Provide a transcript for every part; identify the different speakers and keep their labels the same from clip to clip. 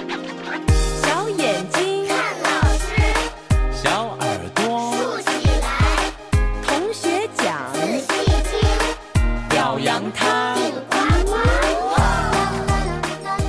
Speaker 1: 小眼睛看老师，小耳朵竖起来，同学讲仔细听，表扬他。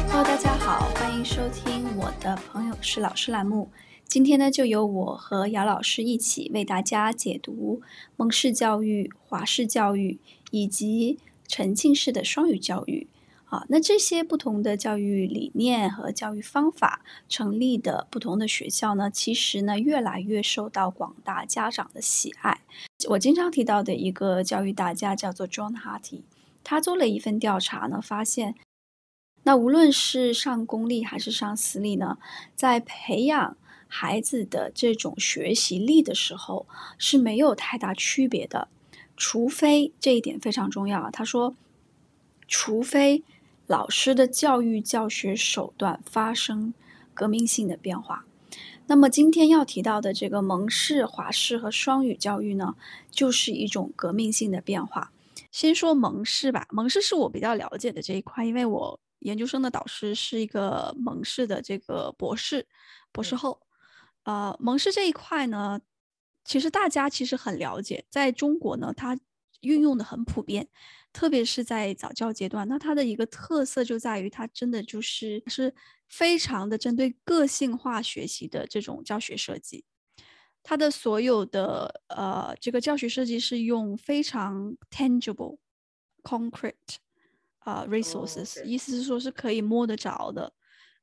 Speaker 2: Hello，大家好，欢迎收听我的朋友是老师栏目。今天呢，就由我和姚老师一起为大家解读蒙氏教育、华氏教育以及沉浸式的双语教育。啊，那这些不同的教育理念和教育方法成立的不同的学校呢，其实呢，越来越受到广大家长的喜爱。我经常提到的一个教育大家叫做 John Hattie，他做了一份调查呢，发现，那无论是上公立还是上私立呢，在培养孩子的这种学习力的时候是没有太大区别的，除非这一点非常重要。他说，除非。老师的教育教学手段发生革命性的变化，那么今天要提到的这个蒙氏、华氏和双语教育呢，就是一种革命性的变化。先说蒙氏吧，蒙氏是我比较了解的这一块，因为我研究生的导师是一个蒙氏的这个博士、博士后。呃，蒙氏这一块呢，其实大家其实很了解，在中国呢，它运用的很普遍。特别是在早教阶段，那它的一个特色就在于，它真的就是是非常的针对个性化学习的这种教学设计。它的所有的呃这个教学设计是用非常 tangible、concrete 啊、呃、resources，、oh. 意思是说是可以摸得着的，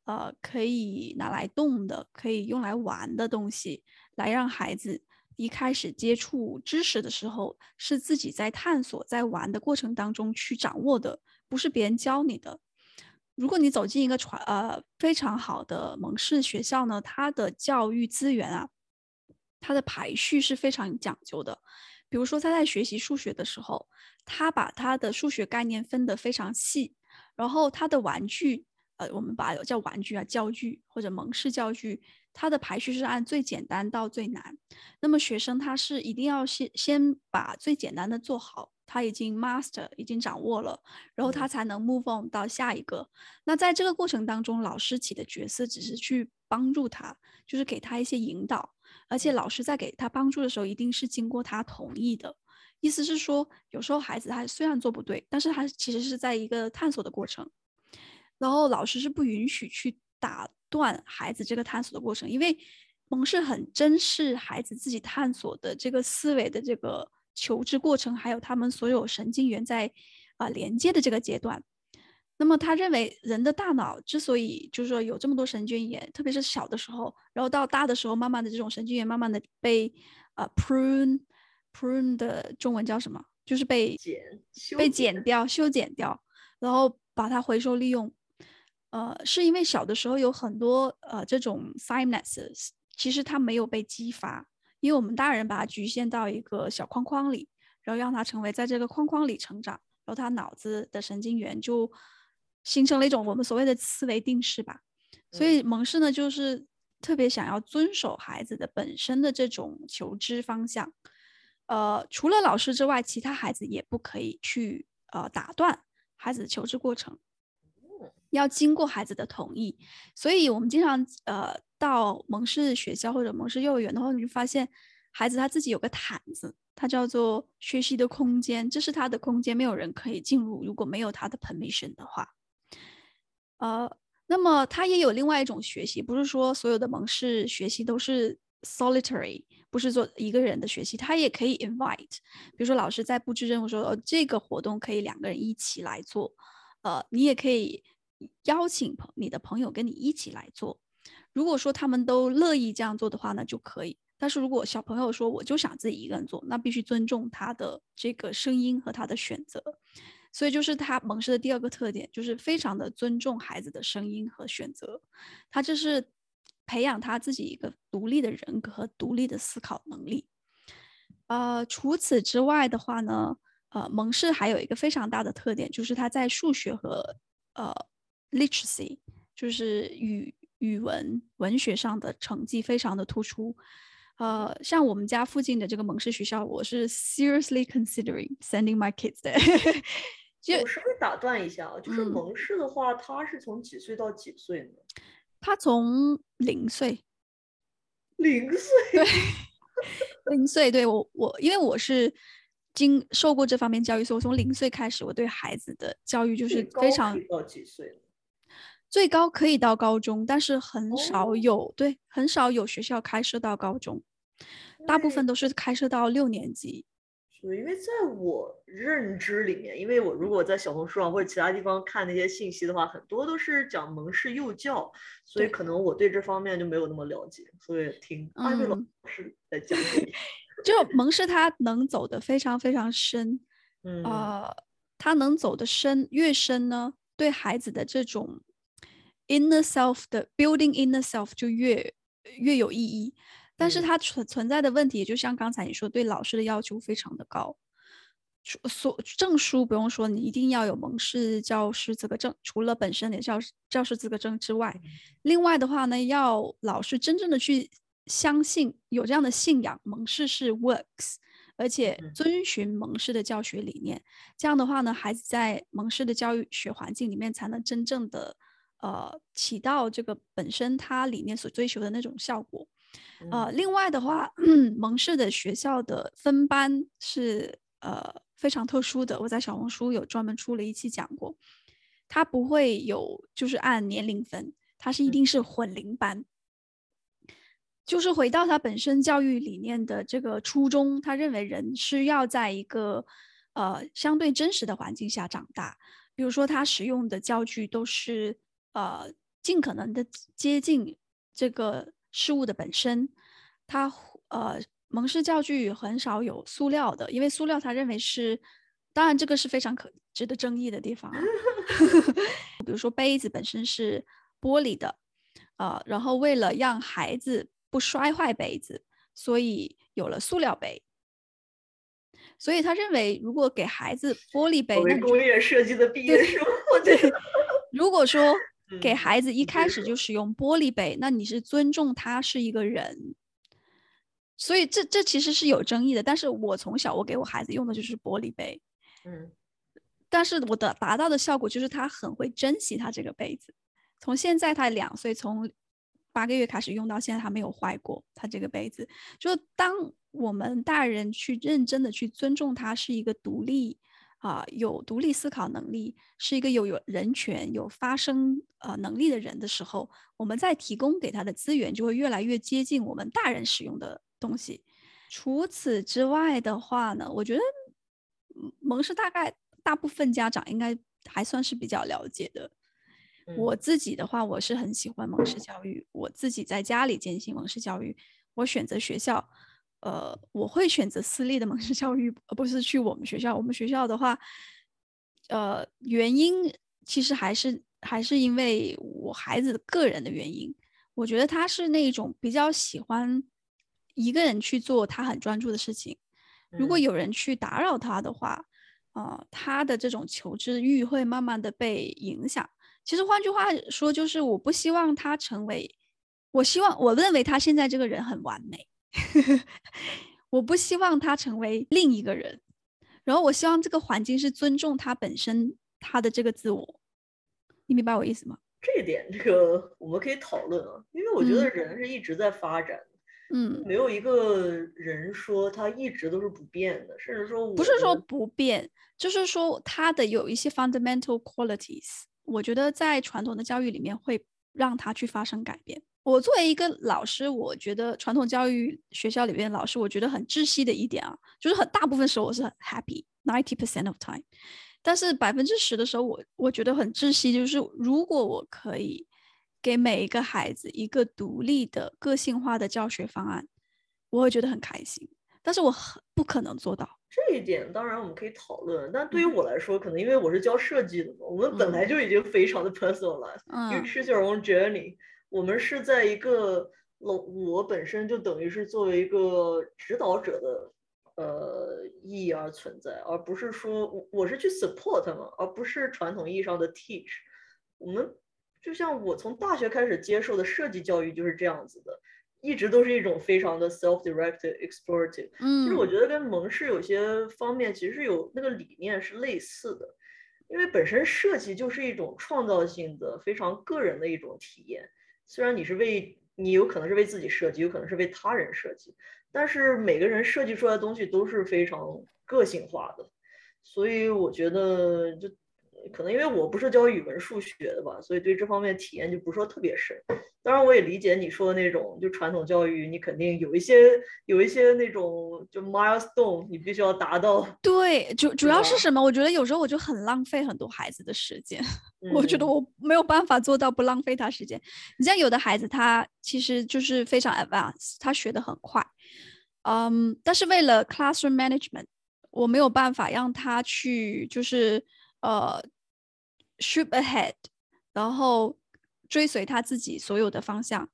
Speaker 2: 呃，可以拿来动的，可以用来玩的东西，来让孩子。一开始接触知识的时候，是自己在探索、在玩的过程当中去掌握的，不是别人教你的。如果你走进一个传呃非常好的蒙氏学校呢，它的教育资源啊，它的排序是非常讲究的。比如说他在学习数学的时候，他把他的数学概念分得非常细，然后他的玩具，呃，我们把它叫玩具啊，教具或者蒙氏教具。它的排序是按最简单到最难，那么学生他是一定要先先把最简单的做好，他已经 master 已经掌握了，然后他才能 move on 到下一个。那在这个过程当中，老师起的角色只是去帮助他，就是给他一些引导，而且老师在给他帮助的时候，一定是经过他同意的。意思是说，有时候孩子他虽然做不对，但是他其实是在一个探索的过程，然后老师是不允许去打。断孩子这个探索的过程，因为蒙氏很珍视孩子自己探索的这个思维的这个求知过程，还有他们所有神经元在啊、呃、连接的这个阶段。那么他认为人的大脑之所以就是说有这么多神经元，特别是小的时候，然后到大的时候，慢慢的这种神经元慢慢的被啊、呃、prune prune 的中文叫什么？就是被
Speaker 3: 剪
Speaker 2: 被剪掉、修剪掉，然后把它回收利用。呃，是因为小的时候有很多呃这种 synapses，其实它没有被激发，因为我们大人把它局限到一个小框框里，然后让它成为在这个框框里成长，然后他脑子的神经元就形成了一种我们所谓的思维定式吧。所以蒙氏呢，就是特别想要遵守孩子的本身的这种求知方向，呃，除了老师之外，其他孩子也不可以去呃打断孩子的求知过程。要经过孩子的同意，所以我们经常呃到蒙氏学校或者蒙氏幼儿园的话，你就发现孩子他自己有个毯子，它叫做学习的空间，这是他的空间，没有人可以进入，如果没有他的 permission 的话。呃，那么他也有另外一种学习，不是说所有的蒙氏学习都是 solitary，不是做一个人的学习，他也可以 invite，比如说老师在布置任务说，哦，这个活动可以两个人一起来做，呃，你也可以。邀请朋你的朋友跟你一起来做，如果说他们都乐意这样做的话呢，就可以。但是如果小朋友说我就想自己一个人做，那必须尊重他的这个声音和他的选择。所以就是他蒙氏的第二个特点，就是非常的尊重孩子的声音和选择。他这是培养他自己一个独立的人格和独立的思考能力。呃，除此之外的话呢，呃，蒙氏还有一个非常大的特点，就是他在数学和呃。Literacy 就是语语文文学上的成绩非常的突出，呃，像我们家附近的这个蒙氏学校，我是 seriously considering sending my kids there。
Speaker 3: 我稍微打断一下啊，就是蒙氏的话，它是从几岁到几岁呢？
Speaker 2: 他从零岁，
Speaker 3: 零岁，
Speaker 2: 对，零岁，对我我，因为我是经受过这方面教育，所以我从零岁开始，我对孩子的教育就是非常。
Speaker 3: 到几岁？
Speaker 2: 最高可以到高中，但是很少有、
Speaker 3: 哦、
Speaker 2: 对，很少有学校开设到高中，大部分都是开设到六年级。
Speaker 3: 因为在我认知里面，因为我如果在小红书上或者其他地方看那些信息的话，很多都是讲蒙氏幼教，所以可能我对这方面就没有那么了解，所以听阿月老师在讲、嗯。
Speaker 2: 就蒙氏他能走的非常非常深，
Speaker 3: 嗯，
Speaker 2: 呃，他能走的深越深呢，对孩子的这种 inner self 的 building inner self 就越越有意义。但是它存存在的问题，就像刚才你说，对老师的要求非常的高。所证书不用说，你一定要有蒙氏教师资格证，除了本身的教教师资格证之外，另外的话呢，要老师真正的去相信有这样的信仰，蒙氏是 works，而且遵循蒙氏的教学理念。这样的话呢，孩子在蒙氏的教育学环境里面，才能真正的呃起到这个本身它里面所追求的那种效果。呃，另外的话，蒙氏的学校的分班是呃非常特殊的。我在小红书有专门出了一期讲过，它不会有就是按年龄分，它是一定是混龄班。就是回到他本身教育理念的这个初衷，他认为人是要在一个呃相对真实的环境下长大。比如说，他使用的教具都是呃尽可能的接近这个。事物的本身，它呃蒙氏教具很少有塑料的，因为塑料他认为是，当然这个是非常可值得争议的地方啊。比如说杯子本身是玻璃的，呃，然后为了让孩子不摔坏杯子，所以有了塑料杯。所以他认为，如果给孩子玻璃杯，
Speaker 3: 工业设计的毕业生，
Speaker 2: 对，如果说。给孩子一开始就使用玻璃杯，那你是尊重他是一个人，所以这这其实是有争议的。但是我从小我给我孩子用的就是玻璃杯，
Speaker 3: 嗯，
Speaker 2: 但是我的达到的效果就是他很会珍惜他这个杯子。从现在他两岁，从八个月开始用到现在，他没有坏过他这个杯子。就当我们大人去认真的去尊重他是一个独立。啊，有独立思考能力，是一个有有人权、有发声呃能力的人的时候，我们在提供给他的资源就会越来越接近我们大人使用的东西。除此之外的话呢，我觉得蒙氏大概大部分家长应该还算是比较了解的。我自己的话，我是很喜欢蒙氏教育，我自己在家里进行蒙氏教育，我选择学校。呃，我会选择私立的蒙氏 教育，而不是去我们学校。我们学校的话，呃，原因其实还是还是因为我孩子的个人的原因。我觉得他是那种比较喜欢一个人去做他很专注的事情。如果有人去打扰他的话，呃，他的这种求知欲会慢慢的被影响。其实换句话说，就是我不希望他成为，我希望我认为他现在这个人很完美。我不希望他成为另一个人，然后我希望这个环境是尊重他本身他的这个自我，你明白我意思吗？
Speaker 3: 这一点，这个我们可以讨论啊，因为我觉得人是一直在发展，
Speaker 2: 嗯，
Speaker 3: 没有一个人说他一直都是不变的，甚至说
Speaker 2: 不是说不变，就是说他的有一些 fundamental qualities，我觉得在传统的教育里面会让他去发生改变。我作为一个老师，我觉得传统教育学校里边老师，我觉得很窒息的一点啊，就是很大部分时候我是很 happy ninety percent of time，但是百分之十的时候我我觉得很窒息，就是如果我可以给每一个孩子一个独立的个性化的教学方案，我会觉得很开心，但是我很不可能做到
Speaker 3: 这一点。当然我们可以讨论，但对于我来说，嗯、可能因为我是教设计的嘛，我们本来就已经非常的 personalized，因为 choose your own journey。我们是在一个，我我本身就等于是作为一个指导者的呃意义而存在，而不是说我我是去 support 他们，而不是传统意义上的 teach。我们就像我从大学开始接受的设计教育就是这样子的，一直都是一种非常的 self-directed explorative。
Speaker 2: 嗯，
Speaker 3: 其实我觉得跟蒙氏有些方面其实有那个理念是类似的，因为本身设计就是一种创造性的、非常个人的一种体验。虽然你是为你有可能是为自己设计，有可能是为他人设计，但是每个人设计出来的东西都是非常个性化的，所以我觉得就。可能因为我不是教语文、数学的吧，所以对这方面体验就不是说特别深。当然，我也理解你说的那种，就传统教育，你肯定有一些有一些那种就 milestone，你必须要达到。
Speaker 2: 对，主主要是什么？我觉得有时候我就很浪费很多孩子的时间。嗯、我觉得我没有办法做到不浪费他时间。你像有的孩子，他其实就是非常 advanced，他学得很快，嗯，但是为了 classroom management，我没有办法让他去就是呃。shoot ahead，然后追随他自己所有的方向，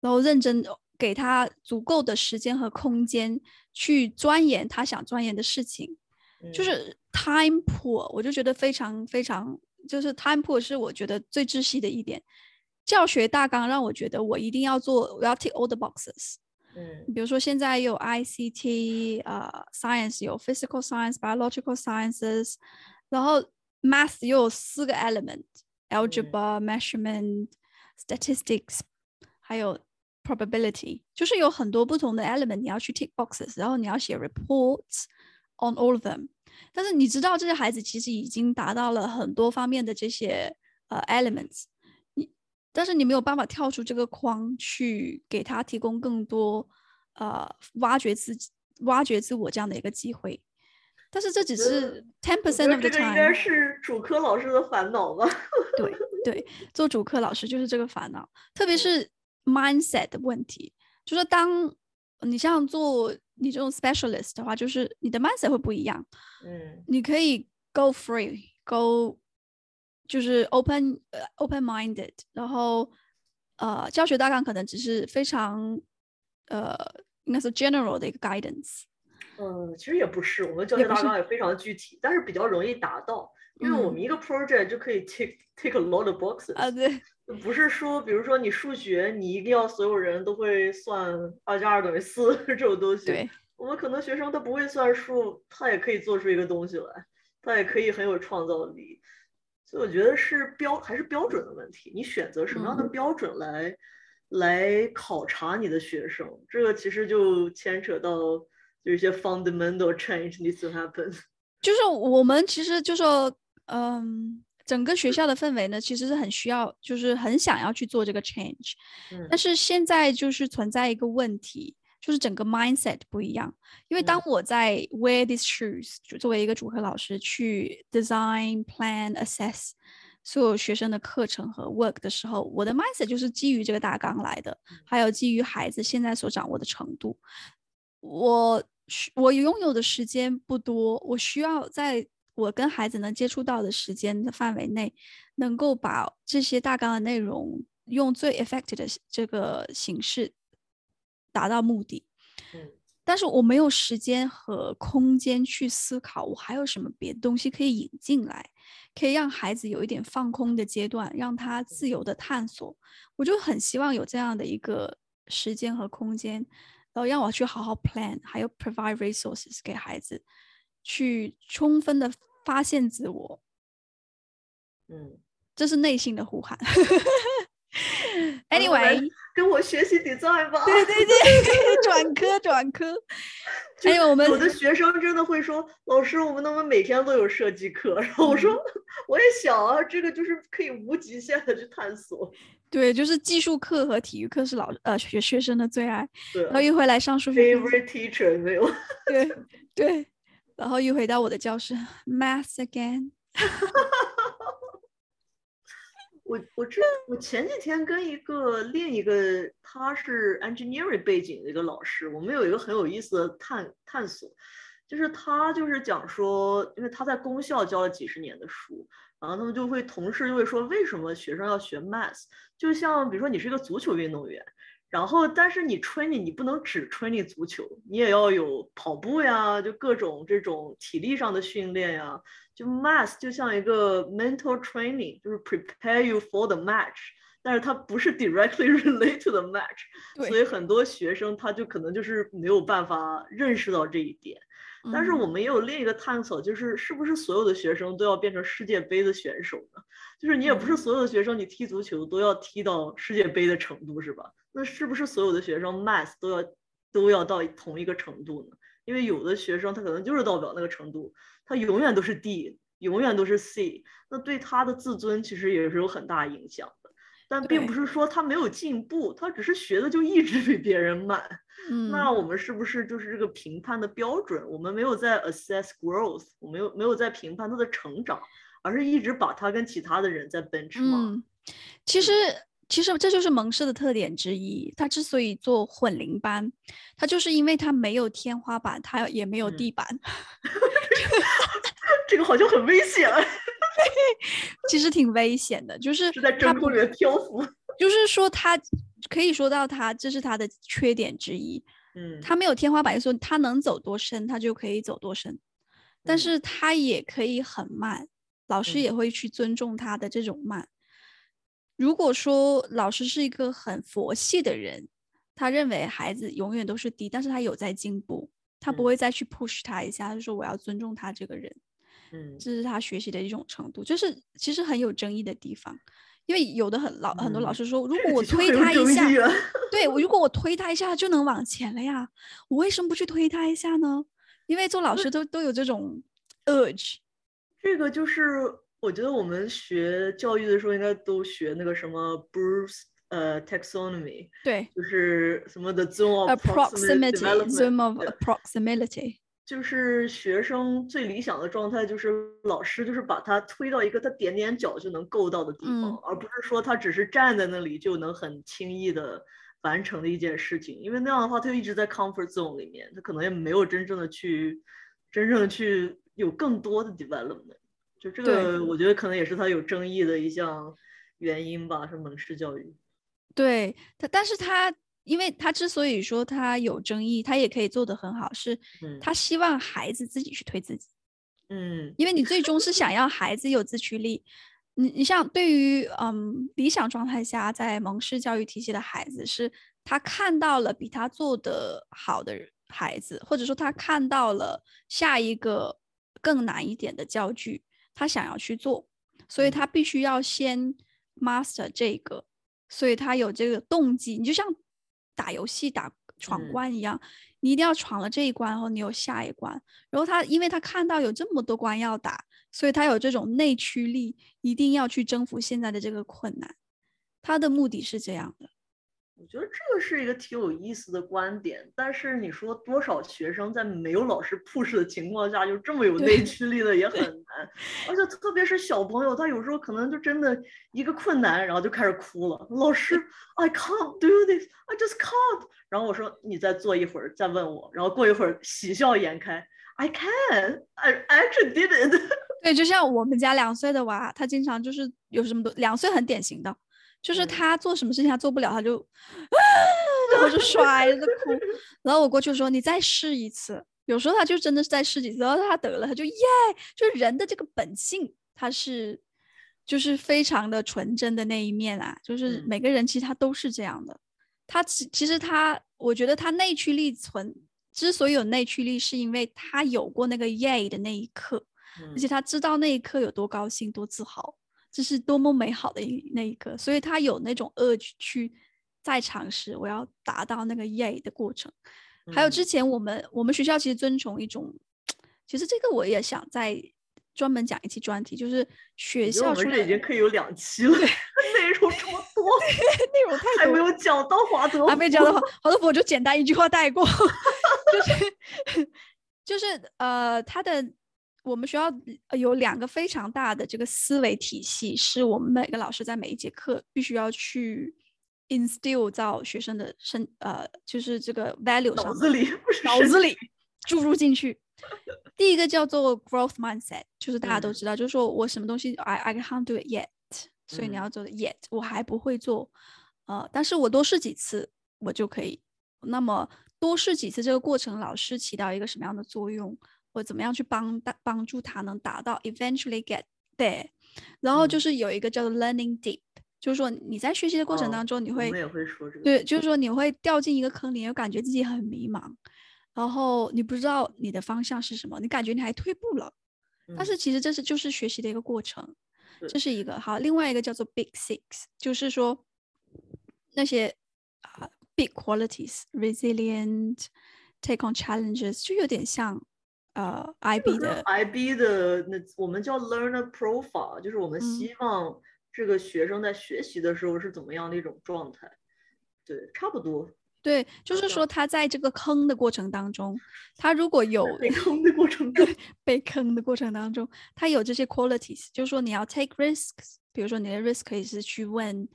Speaker 2: 然后认真给他足够的时间和空间去钻研他想钻研的事情，嗯、就是 time poor，我就觉得非常非常，就是 time poor 是我觉得最窒息的一点。教学大纲让我觉得我一定要做，我要 tick all the boxes。嗯，比如说现在有 ICT，呃，science 有 physical science，biological sciences，然后。Math 又有四个 element，algebra、嗯、measurement、statistics，还有 probability，就是有很多不同的 element，你要去 tick boxes，然后你要写 reports on all of them。但是你知道这些孩子其实已经达到了很多方面的这些呃 elements，你但是你没有办法跳出这个框去给他提供更多呃挖掘自己、挖掘自我这样的一个机会。但是这只是 ten percent of the time。这个应
Speaker 3: 该是主科老师的烦恼吧？
Speaker 2: 对对，做主科老师就是这个烦恼，特别是 mindset 的问题。就是当你像做你这种 specialist 的话，就是你的 mindset 会不一样。嗯，你可以 go free，go 就是 open 呃、uh, open minded，然后呃教学大纲可能只是非常呃应该是 general 的一个 guidance。
Speaker 3: 嗯，其实也不是，我们教学大纲也非常具体，但是比较容易达到，因为我们一个 project 就可以 take take a lot of boxes。啊，对，不是说，比如说你数学，你一定要所有人都会算二加二等于四 这种东西。对，我们可能学生他不会算数，他也可以做出一个东西来，他也可以很有创造力。所以我觉得是标还是标准的问题，你选择什么样的标准来、嗯、来考察你的学生，这个其实就牵扯到。有一些 fundamental change needs to happen，
Speaker 2: 就是我们其实就说，嗯，整个学校的氛围呢，其实是很需要，就是很想要去做这个 change，嗯，但是现在就是存在一个问题，就是整个 mindset 不一样。因为当我在 wear these shoes，就作为一个主课老师去 design、plan、assess 所有学生的课程和 work 的时候，我的 mindset 就是基于这个大纲来的，还有基于孩子现在所掌握的程度，我。我拥有的时间不多，我需要在我跟孩子能接触到的时间的范围内，能够把这些大纲的内容用最 effective 的这个形式达到目的。嗯，但是我没有时间和空间去思考，我还有什么别的东西可以引进来，可以让孩子有一点放空的阶段，让他自由的探索。我就很希望有这样的一个时间和空间。然后让我去好好 plan，还有 provide resources 给孩子，去充分的发现自我。嗯，这是内心的呼喊。Anyway，
Speaker 3: 跟我学习 design 吧。
Speaker 2: 对对对，转科转科。还有我们
Speaker 3: 有的学生真的会说：“老师，我们能不能每天都有设计课？” 然后我说：“嗯、我也想啊，这个就是可以无极限的去探索。”
Speaker 2: 对，就是技术课和体育课是老呃学学生的最爱。对。然后一回来上数学。
Speaker 3: Favorite teacher 没有。
Speaker 2: 对对，然后一回到我的教室，Math again。
Speaker 3: 我我这我前几天跟一个另一个他是 engineering 背景的一个老师，我们有一个很有意思的探探索，就是他就是讲说，因为他在公校教了几十年的书，然后他们就会同事就会说，为什么学生要学 math？就像比如说你是一个足球运动员，然后但是你 training 你不能只 training 足球，你也要有跑步呀，就各种这种体力上的训练呀。就 math 就像一个 mental training，就是 prepare you for the match，但是它不是 directly relate to the match，所以很多学生他就可能就是没有办法认识到这一点。但是我们也有另一个探索，就是是不是所有的学生都要变成世界杯的选手呢？就是你也不是所有的学生，你踢足球都要踢到世界杯的程度，是吧？那是不是所有的学生 math 都要都要到同一个程度呢？因为有的学生他可能就是到不了那个程度，他永远都是 D，永远都是 C，那对他的自尊其实也是有很大影响的。但并不是说他没有进步，他只是学的就一直比别人慢。嗯，那我们是不是就是这个评判的标准？我们没有在 assess growth，我们没有没有在评判他的成长，而是一直把他跟其他的人在 benchmark。
Speaker 2: 嗯，其实其实这就是蒙氏的特点之一。他之所以做混龄班，他就是因为他没有天花板，他也没有地板。嗯、
Speaker 3: 这个好像很危险。
Speaker 2: 其实挺危险的，就是
Speaker 3: 是在真空里面漂浮。
Speaker 2: 就是说，他可以说到他，这是他的缺点之一。嗯，他没有天花板，说他能走多深，他就可以走多深。但是他也可以很慢，老师也会去尊重他的这种慢。如果说老师是一个很佛系的人，他认为孩子永远都是低，但是他有在进步，他不会再去 push 他一下，就说我要尊重他这个人。嗯，这是他学习的一种程度，就是其实很有争议的地方，因为有的很老、嗯、很多老师说，如果我推他一下，对我如果我推他一下就能往前了呀，我为什么不去推他一下呢？因为做老师都都有这种 urge。
Speaker 3: 这个就是我觉得我们学教育的时候应该都学那个什么 Bruce 呃 taxonomy，
Speaker 2: 对，
Speaker 3: 就是什么 the zone of
Speaker 2: proximity，zone of proximity。
Speaker 3: 就是学生最理想的状态，就是老师就是把他推到一个他点点脚就能够到的地方，嗯，而不是说他只是站在那里就能很轻易的完成的一件事情。因为那样的话，他就一直在 comfort zone 里面，他可能也没有真正的去真正的去有更多的 development。就这个，我觉得可能也是他有争议的一项原因吧，是蒙氏教育。
Speaker 2: 对他，但是他。因为他之所以说他有争议，他也可以做得很好，是他希望孩子自己去推自己。
Speaker 3: 嗯，
Speaker 2: 因为你最终是想要孩子有自驱力。你你像对于嗯理想状态下在蒙氏教育体系的孩子，是他看到了比他做的好的孩子，或者说他看到了下一个更难一点的教具，他想要去做，所以他必须要先 master 这个，所以他有这个动机。你就像。打游戏打闯关一样，嗯，你一定要闯了这一关，然后你有下一关。然后他，因为他看到有这么多关要打，所以他有这种内驱力，一定要去征服现在的这个困难。他的目的是这样的。
Speaker 3: 我觉得这个是一个挺有意思的观点，但是你说多少学生在没有老师 push 的情况下就这么有内驱力的也很难，而且特别是小朋友，他有时候可能就真的一个困难，然后就开始哭了。老师，I can't do this, I just can't。然后我说你再坐一会儿再问我，然后过一会儿喜笑颜开，I can, I actually did it。
Speaker 2: 对，就像我们家两岁的娃，他经常就是有什么都两岁很典型的。就是他做什么事情他做不了，他就，啊，然后就摔着哭，然后我过去说你再试一次。有时候他就真的是再试几次，然后他得了，他就耶，就是人的这个本性，他是就是非常的纯真的那一面啊，就是每个人其实他都是这样的。他其其实他，我觉得他内驱力存，之所以有内驱力，是因为他有过那个耶的那一刻，而且他知道那一刻有多高兴，多自豪。这是多么美好的一那一刻，所以他有那种 urge 去再尝试，我要达到那个 yay 的过程。嗯。还有之前我们我们学校其实遵从一种，其实这个我也想再专门讲一期专题，就是学校。我
Speaker 3: 们这已经可以有两期了，内容这么多，
Speaker 2: 内容太多，
Speaker 3: 还没有讲到华德福，
Speaker 2: 还没讲到华华德福，我就简单一句话带过，就是 就是呃他的。我们学校有两个非常大的这个思维体系，是我们每个老师在每一节课必须要去 instill 到学生的身呃，就是这个 value 上
Speaker 3: 脑子里，
Speaker 2: 脑子里注入进去。第一个叫做 growth mindset，就是大家都知道，嗯、就是说我什么东西 I I can't do it yet，所以你要做的 yet，我还不会做，呃，但是我多试几次我就可以。那么多试几次这个过程，老师起到一个什么样的作用？或怎么样去帮帮助他能达到 eventually get there，然后就是有一个叫做 learning deep，就是说你在学习的过程当中，你会，
Speaker 3: 我们也会说这个，
Speaker 2: 对，就是说你会掉进一个坑里，又感觉自己很迷茫，然后你不知道你的方向是什么，你感觉你还退步了，嗯、但是其实这是就是学习的一个过程，这是一个。好。另外一个叫做 Big Six，就是说那些啊、uh, Big Qualities，Resilient，Take on Challenges，就有点像呃、uh, IB 的
Speaker 3: IB 的那我们叫 Learner Profile，就是我们希望这个学生在学习的时候是怎么样的一种状态，嗯、对，差不多。
Speaker 2: 对，就是说他在这个坑的过程当中，他如果有
Speaker 3: 被坑的过程，
Speaker 2: 对，被坑的过程当中，他有这些 qualities，就是说你要 take risks，比如说你的 risk 可以是去问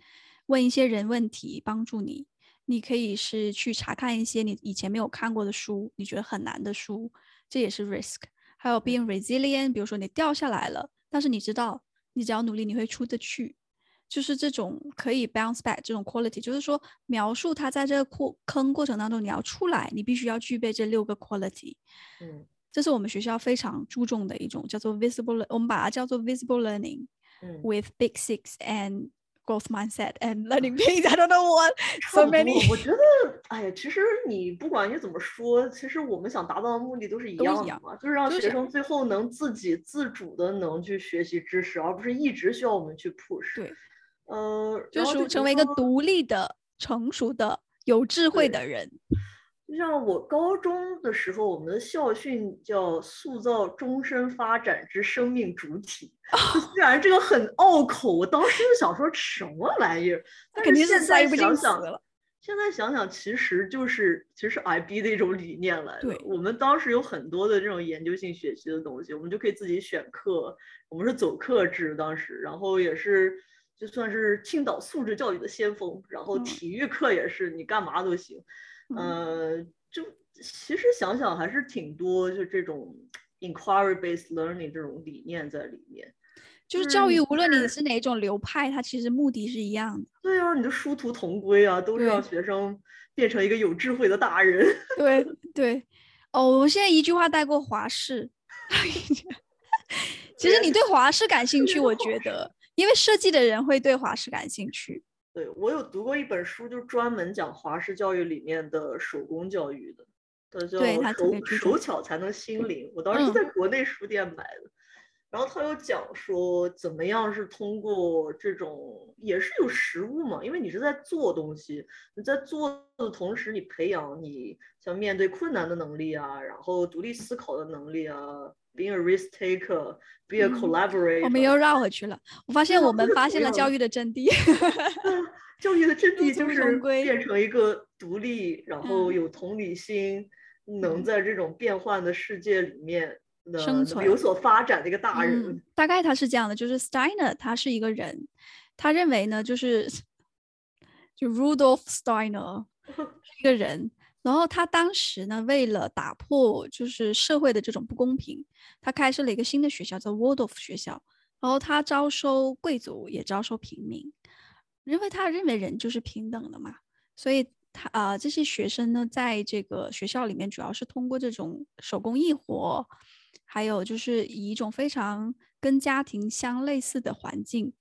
Speaker 2: 问一些人问题，帮助你；你可以是去查看一些你以前没有看过的书，你觉得很难的书，这也是 risk。还有 being resilient，比如说你掉下来了，但是你知道你只要努力你会出得去。就是这种可以 bounce back 这种 quality，就是说描述他在这个过坑过程当中，你要出来，你必须要具备这六个 quality。
Speaker 3: 嗯，
Speaker 2: 这是我们学校非常注重的一种叫做 visible，我们把它叫做 visible learning。
Speaker 3: 嗯
Speaker 2: ，with big six and growth mindset and learning pace。I don't know what so many。
Speaker 3: 我觉得，哎呀，其实你不管你怎么说，其实我们想达到的目的都是一样的嘛，就是让学生最后能自己自主的能去学习知识，而不是一直需要我们去 push。
Speaker 2: 对。
Speaker 3: 呃，
Speaker 2: 就是成为一个独立的、成熟的、有智慧的人。
Speaker 3: 就像我高中的时候，我们的校训叫“塑造终身发展之生命主体 ”。虽然这个很拗口，我当时就想说什么玩意儿，但是现在想想，现在想想，其实就是其实 IB 的一种理念来的。
Speaker 2: 对，
Speaker 3: 我们当时有很多的这种研究性学习的东西，我们就可以自己选课，我们是走课制，当时，然后也是。就算是青岛素质教育的先锋，然后体育课也是，你干嘛都行，嗯、呃，就其实想想还是挺多，就这种 inquiry-based learning 这种理念在里面。
Speaker 2: 就是教育，无论你是哪种流派，它其实目的是一样的。
Speaker 3: 对啊，你的殊途同归啊，都是让学生变成一个有智慧的大人。
Speaker 2: 对对，哦，我现在一句话带过华氏。其实你对华氏感兴趣，我觉得。因为设计的人会对华氏感兴趣。
Speaker 3: 对，我有读过一本书，就专门讲华氏教育里面的手工教育的，它叫手手巧才能心灵。我当时是在国内书店买的，嗯、然后他有讲说怎么样是通过这种，也是有实物嘛，因为你是在做东西，你在做的同时，你培养你像面对困难的能力啊，然后独立思考的能力啊。Being a risk taker, be a collaborator、嗯。我们
Speaker 2: 又绕回去了。我发现我们发现了教育的真谛。
Speaker 3: 教育的真谛就是变成一个独立，然后有同理心，嗯、能在这种变幻的世界里面生存、有所发展的一个大人。
Speaker 2: 嗯、大概他是这样的，就是 Steiner，他是一个人，他认为呢，就是 就 Rudolf Steiner 是一个人。然后他当时呢，为了打破就是社会的这种不公平，他开设了一个新的学校，叫 Waldorf 学校。然后他招收贵族，也招收平民，因为他认为人就是平等的嘛。所以他啊、呃，这些学生呢，在这个学校里面，主要是通过这种手工艺活，还有就是以一种非常跟家庭相类似的环境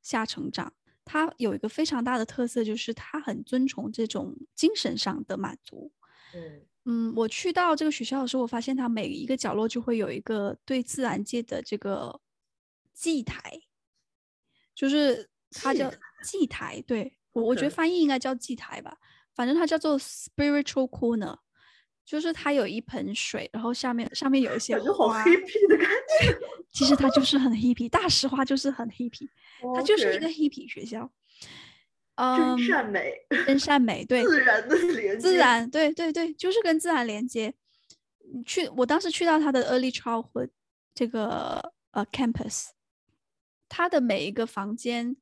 Speaker 2: 下成长。他有一个非常大的特色，就是他很尊崇这种精神上的满足。
Speaker 3: 嗯
Speaker 2: 嗯，我去到这个学校的时候，我发现他每一个角落就会有一个对自然界的这个祭台，就是它叫祭台。对，我我觉得翻译应该叫祭台吧，反正它叫做 spiritual corner。就是它有一盆水，然后下面上面有一些花，
Speaker 3: 好 hippie 的感觉。
Speaker 2: 其实它就是很 hippie，大实话就是很 hippie，它就是一个 hippie 学校。嗯，
Speaker 3: 真善美，
Speaker 2: 真善美，对，
Speaker 3: 自然的连接，
Speaker 2: 自然，对对对，就是跟自然连接。你去，我当时去到它的 early childhood 这个呃 campus，它的每一个房间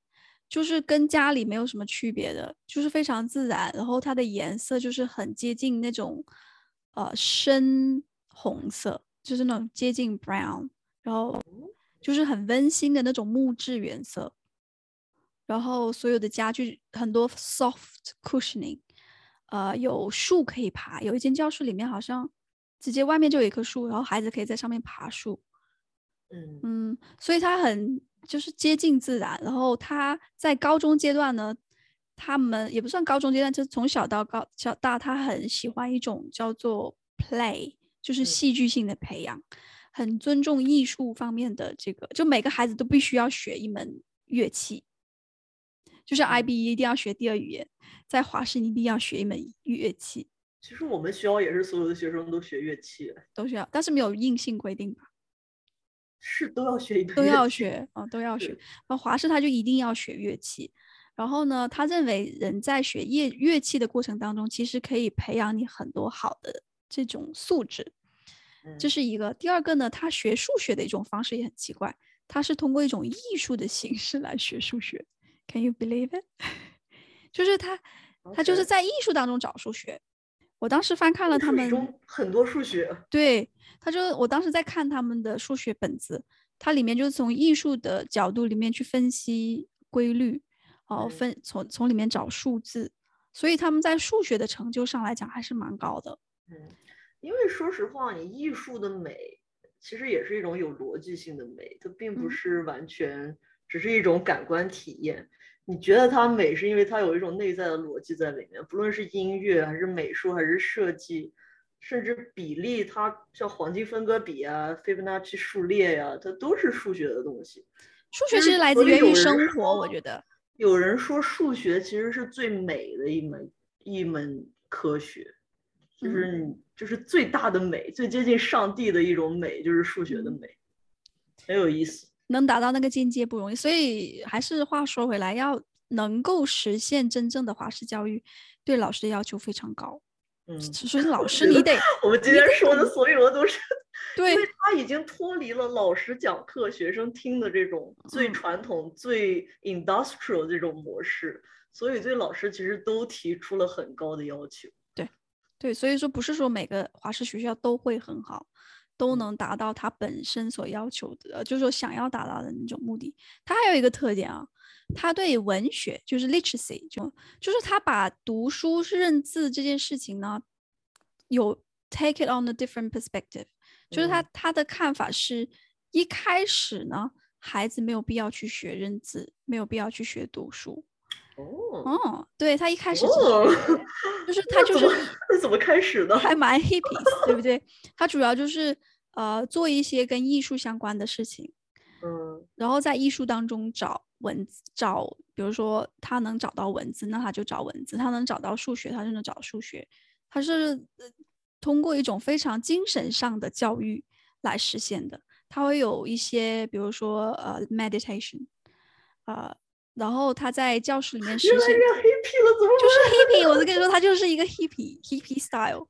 Speaker 2: 就是跟家里没有什么区别的，就是非常自然，然后它的颜色就是很接近那种。呃，深红色就是那种接近 brown，然后就是很温馨的那种木质原色，然后所有的家具很多 soft cushioning，呃，有树可以爬，有一间教室里面好像直接外面就有一棵树，然后孩子可以在上面爬树，
Speaker 3: 嗯
Speaker 2: 嗯，所以它很就是接近自然，然后他在高中阶段呢。他们也不算高中阶段，就是从小到高小大，他很喜欢一种叫做 play，就是戏剧性的培养，很尊重艺术方面的这个，就每个孩子都必须要学一门乐器，就是 IB 一定要学第二语言，在华师你一定要学一门乐器。
Speaker 3: 其实我们学校也是所有的学生都学乐器，
Speaker 2: 都需要，但是没有硬性规定吧？
Speaker 3: 是都要学一
Speaker 2: 都要学啊、哦，都要学。然后华师他就一定要学乐器。然后呢，他认为人在学乐乐器的过程当中，其实可以培养你很多好的这种素质。这是一个。第二个呢，他学数学的一种方式也很奇怪，他是通过一种艺术的形式来学数学。Can you believe it？就是他，他就是在艺术当中找数学。我当时翻看了他们
Speaker 3: 很多数学，
Speaker 2: 对，他就我当时在看他们的数学本子，它里面就是从艺术的角度里面去分析规律，哦，分从从里面找数字，所以他们在数学的成就上来讲还是蛮高的。
Speaker 3: 嗯，因为说实话，你艺术的美其实也是一种有逻辑性的美，它并不是完全只是一种感官体验。嗯你觉得它美，是因为它有一种内在的逻辑在里面，不论是音乐还是美术还是设计，甚至比例，它像黄金分割比啊、斐波那契数列呀、啊，它都是数学的东西。
Speaker 2: 数学其实来自源于生活，我觉得。
Speaker 3: 有人说数学其实是最美的一门一门科学，就是你就是最大的美，最接近上帝的一种美，就是数学的美，很有意思。
Speaker 2: 能达到那个境界不容易，所以还是话说回来，要能够实现真正的华式教育，对老师的要求非常高。
Speaker 3: 嗯，
Speaker 2: 所以老师 你得，
Speaker 3: 我们今天说的所有的都是，
Speaker 2: 对，
Speaker 3: 因为他已经脱离了老师讲课，学生听的这种最传统、嗯、最 industrial 这种模式，所以对老师其实都提出了很高的要求。
Speaker 2: 对，对，所以说不是说每个华师学校都会很好。都能达到他本身所要求的，就是说想要达到的那种目的。他还有一个特点啊，他对文学就是 literacy，就就是他把读书认字这件事情呢，有 take it on a different perspective，就是他他的看法是一开始呢，孩子没有必要去学认字，没有必要去学读书。
Speaker 3: 哦，
Speaker 2: 哦，对，他一开始就是 他就是
Speaker 3: 是怎么开始的？
Speaker 2: 还蛮 hippie，对不对？他主要就是呃做一些跟艺术相关的事情，
Speaker 3: 嗯，
Speaker 2: 然后在艺术当中找文字，找比如说他能找到文字，那他就找文字；他能找到数学，他就能找数学。他是通过一种非常精神上的教育来实现的。他会有一些，比如说呃 meditation，呃。然后他在教室里面实现，就是 hippie。我就跟你说，他就是一个 hippie hippie style。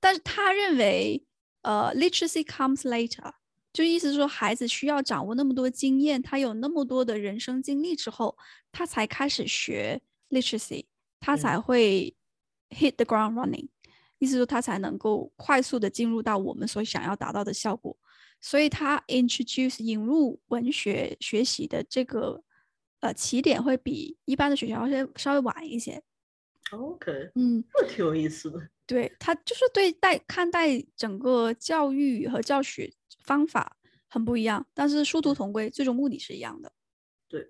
Speaker 2: 但是他认为，呃，literacy comes later，就意思是说，孩子需要掌握那么多经验，他有那么多的人生经历之后，他才开始学 literacy，他才会 hit the ground running，意思说他才能够快速的进入到我们所想要达到的效果。所以他 introduce 引入文学学习的这个。呃，起点会比一般的学校稍稍微晚一些。
Speaker 3: OK，
Speaker 2: 嗯，
Speaker 3: 这挺有意思的。
Speaker 2: 对，他就是对待看待整个教育和教学方法很不一样，但是殊途同归，最终目的是一样的。
Speaker 3: 对，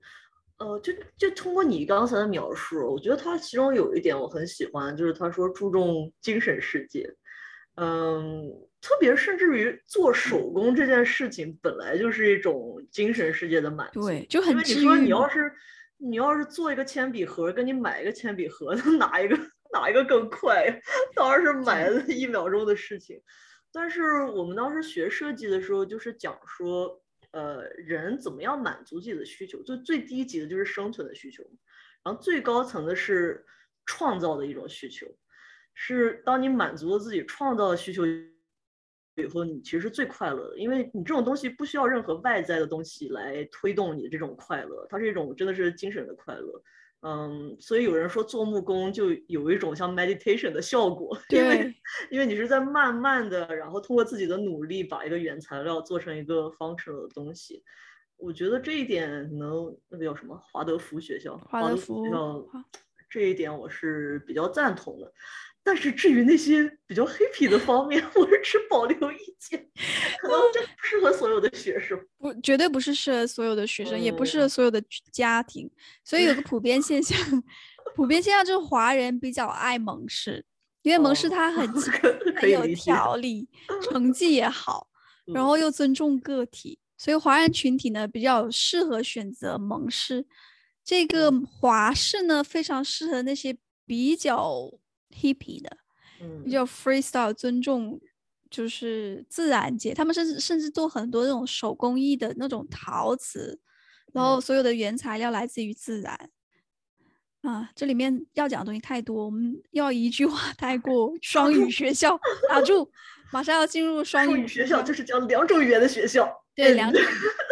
Speaker 3: 呃，就就通过你刚才的描述，我觉得他其中有一点我很喜欢，就是他说注重精神世界。嗯，特别甚至于做手工这件事情本来就是一种精神世界的满足，
Speaker 2: 对，就很。
Speaker 3: 因为你说你要是你要是做一个铅笔盒，跟你买一个铅笔盒，哪一个 哪一个更快？当然是买了一秒钟的事情。但是我们当时学设计的时候，就是讲说，呃，人怎么样满足自己的需求？就最低级的就是生存的需求，然后最高层的是创造的一种需求。是当你满足了自己创造的需求以后，你其实最快乐的，因为你这种东西不需要任何外在的东西来推动你这种快乐，它是一种真的是精神的快乐。嗯，所以有人说做木工就有一种像 meditation 的效果，因为因为你是在慢慢的，然后通过自己的努力把一个原材料做成一个 functional 的东西。我觉得这一点能那个叫什么华德福学校，
Speaker 2: 华德福
Speaker 3: 学校这一点我是比较赞同的。但是至于那些比较 hippie 的方面，我是持保留意见，可能这不适合所有的学生，
Speaker 2: 不，绝对不是适合所有的学生，嗯、也不适合所有的家庭。所以有个。普遍现象，普遍现象就是华人比较爱蒙氏，因为蒙氏他 很很有条理，成绩也好，然后又尊重个体，所以华人群体呢比较适合选择蒙氏。这个华氏呢非常适合那些比较 hippie 的，比较 freestyle，尊重就是自然界，他们甚至甚至做很多那种手工艺的那种陶瓷，然后所有的原材料来自于自然。啊，这里面要讲的东西太多，我们要一句话带过。双语学校，打住，马上要进入双语学校，
Speaker 3: 就是讲两种语言的学校。
Speaker 2: 对，两种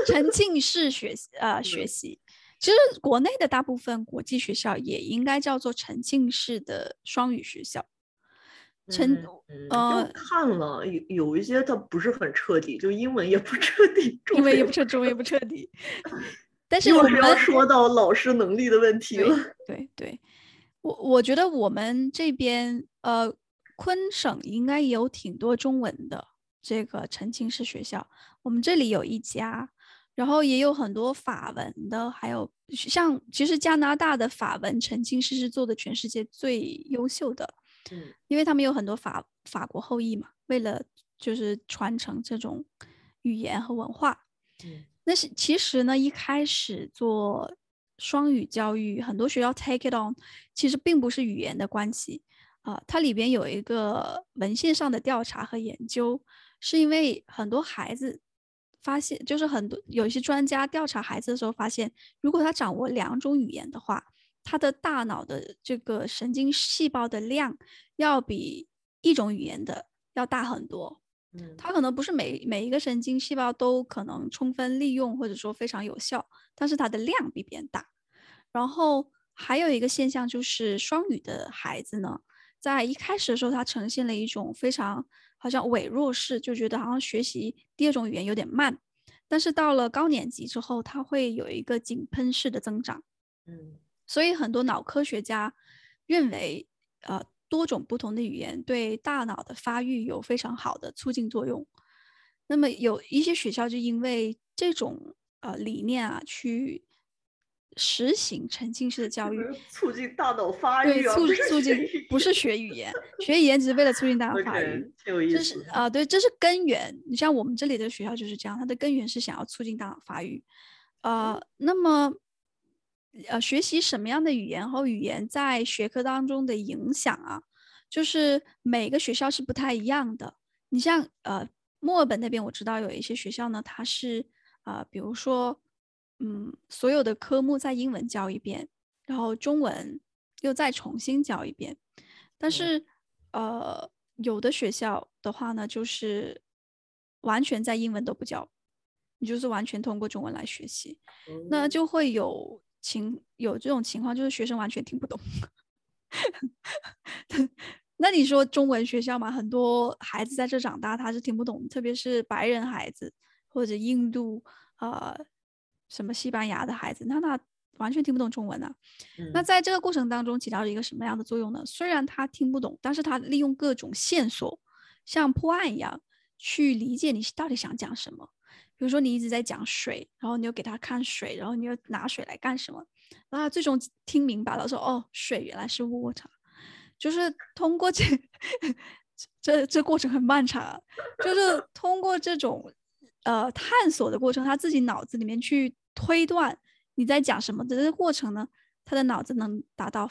Speaker 2: 沉浸式学习呃 学习。其实国内的大部分国际学校也应该叫做沉浸式的双语学校。沉，
Speaker 3: 嗯，呃，看了有有一些它不是很彻底，就英文也不彻底，
Speaker 2: 中文也不彻，中文也不彻底。但是我们
Speaker 3: 要说到老师能力的问题了。
Speaker 2: 对对，对，我我觉得我们这边呃，昆省应该有挺多中文的这个沉浸式学校。我们这里有一家，然后也有很多法文的，还有像其实加拿大的法文沉浸式是做的全世界最优秀的。
Speaker 3: 嗯，
Speaker 2: 因为他们有很多法法国后裔嘛，为了就是传承这种语言和文化。
Speaker 3: 嗯。
Speaker 2: 那是其实呢，一开始做双语教育，很多学校 take it on，其实并不是语言的关系啊、呃。它里边有一个文献上的调查和研究，是因为很多孩子发现，就是很多有一些专家调查孩子的时候发现，如果他掌握两种语言的话，他的大脑的这个神经细胞的量要比一种语言的要大很多。
Speaker 3: 嗯，
Speaker 2: 它可能不是每每一个神经细胞都可能充分利用，或者说非常有效，但是它的量比别人大。然后还有一个现象就是，双语的孩子呢，在一开始的时候，他呈现了一种非常好像伪弱势，就觉得好像学习第二种语言有点慢。但是到了高年级之后，它会有一个井喷式的增长。
Speaker 3: 嗯，
Speaker 2: 所以很多脑科学家认为，呃。多种不同的语言对大脑的发育有非常好的促进作用。那么有一些学校就因为这种呃理念啊，去实行沉浸式的教育，
Speaker 3: 促进大脑发育啊。
Speaker 2: 对，促促进不是学语言，学语言只是为了促进大脑发育。这是啊、呃，对，这是根源。你像我们这里的学校就是这样，它的根源是想要促进大脑发育。呃，那么。呃，学习什么样的语言和语言在学科当中的影响啊，就是每个学校是不太一样的。你像呃，墨尔本那边我知道有一些学校呢，它是呃，比如说，嗯，所有的科目在英文教一遍，然后中文又再重新教一遍。但是呃，有的学校的话呢，就是完全在英文都不教，你就是完全通过中文来学习，那就会有。情有这种情况，就是学生完全听不懂。那你说中文学校嘛，很多孩子在这长大，他是听不懂，特别是白人孩子或者印度呃什么西班牙的孩子，那他完全听不懂中文啊。
Speaker 3: 嗯。
Speaker 2: 那在这个过程当中起到了一个什么样的作用呢？虽然他听不懂，但是他利用各种线索，像破案一样去理解你到底想讲什么。比如说你一直在讲水，然后你又给他看水，然后你又拿水来干什么？然后最终听明白了，说哦，水原来是 water，就是通过这这这过程很漫长啊，就是通过这种呃探索的过程，他自己脑子里面去推断你在讲什么的这个过程呢，他的脑子能达到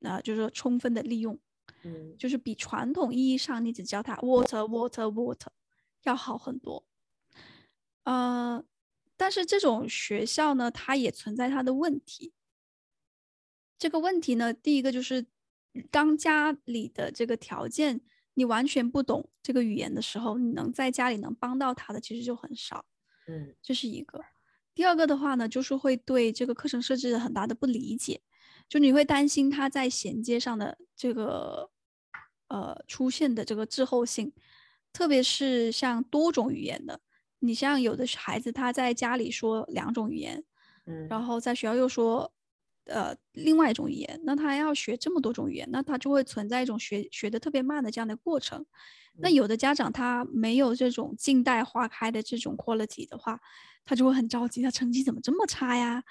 Speaker 2: 呃就是说充分的利用，
Speaker 3: 嗯，
Speaker 2: 就是比传统意义上你只教他 water water water 要好很多。呃，但是这种学校呢，它也存在它的问题。这个问题呢，第一个就是，当家里的这个条件你完全不懂这个语言的时候，你能在家里能帮到他的其实就很少。
Speaker 3: 嗯，
Speaker 2: 这是一个。第二个的话呢，就是会对这个课程设置很大的不理解，就你会担心他在衔接上的这个呃出现的这个滞后性，特别是像多种语言的。你像有的孩子，他在家里说两种语言，
Speaker 3: 嗯，
Speaker 2: 然后在学校又说，呃，另外一种语言，那他要学这么多种语言，那他就会存在一种学学的特别慢的这样的过程。那有的家长他没有这种静待花开的这种 quality 的话，他就会很着急，他成绩怎么这么差呀？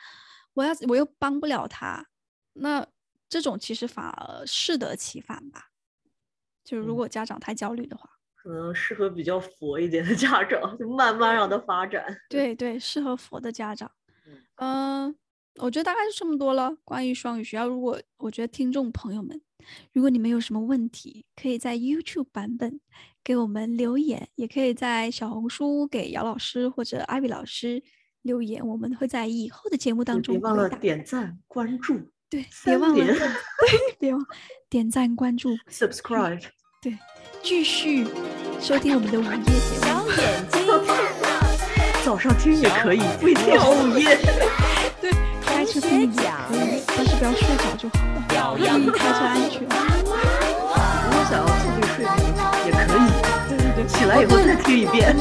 Speaker 2: 我要我又帮不了他，那这种其实反而适得其反吧。就如果家长太焦虑的话，
Speaker 3: 可能适合比较佛一点的家长，就慢慢让他发展。
Speaker 2: 对对，适合佛的家长。嗯、呃，我觉得大概就这么多了。关于双语学校，如果我觉得听众朋友们，如果你们有什么问题，可以在 YouTube 版本给我们留言，也可以在小红书给姚老师或者艾薇老师留言，我们会在以后的节目当中。
Speaker 3: 别忘了点赞关注。
Speaker 2: 对，别忘了，对，别忘点赞关注，
Speaker 3: subscribe。
Speaker 2: 对，继续收听我们的午夜节目。
Speaker 1: 小眼睛看老师，
Speaker 3: 早上听也可以，不一定要午夜。
Speaker 2: 可以，但是不要睡着就好了。
Speaker 1: 注意
Speaker 2: 开车安全。
Speaker 3: 如果想要自己睡眠也可以。对对对，起来以后再听一遍。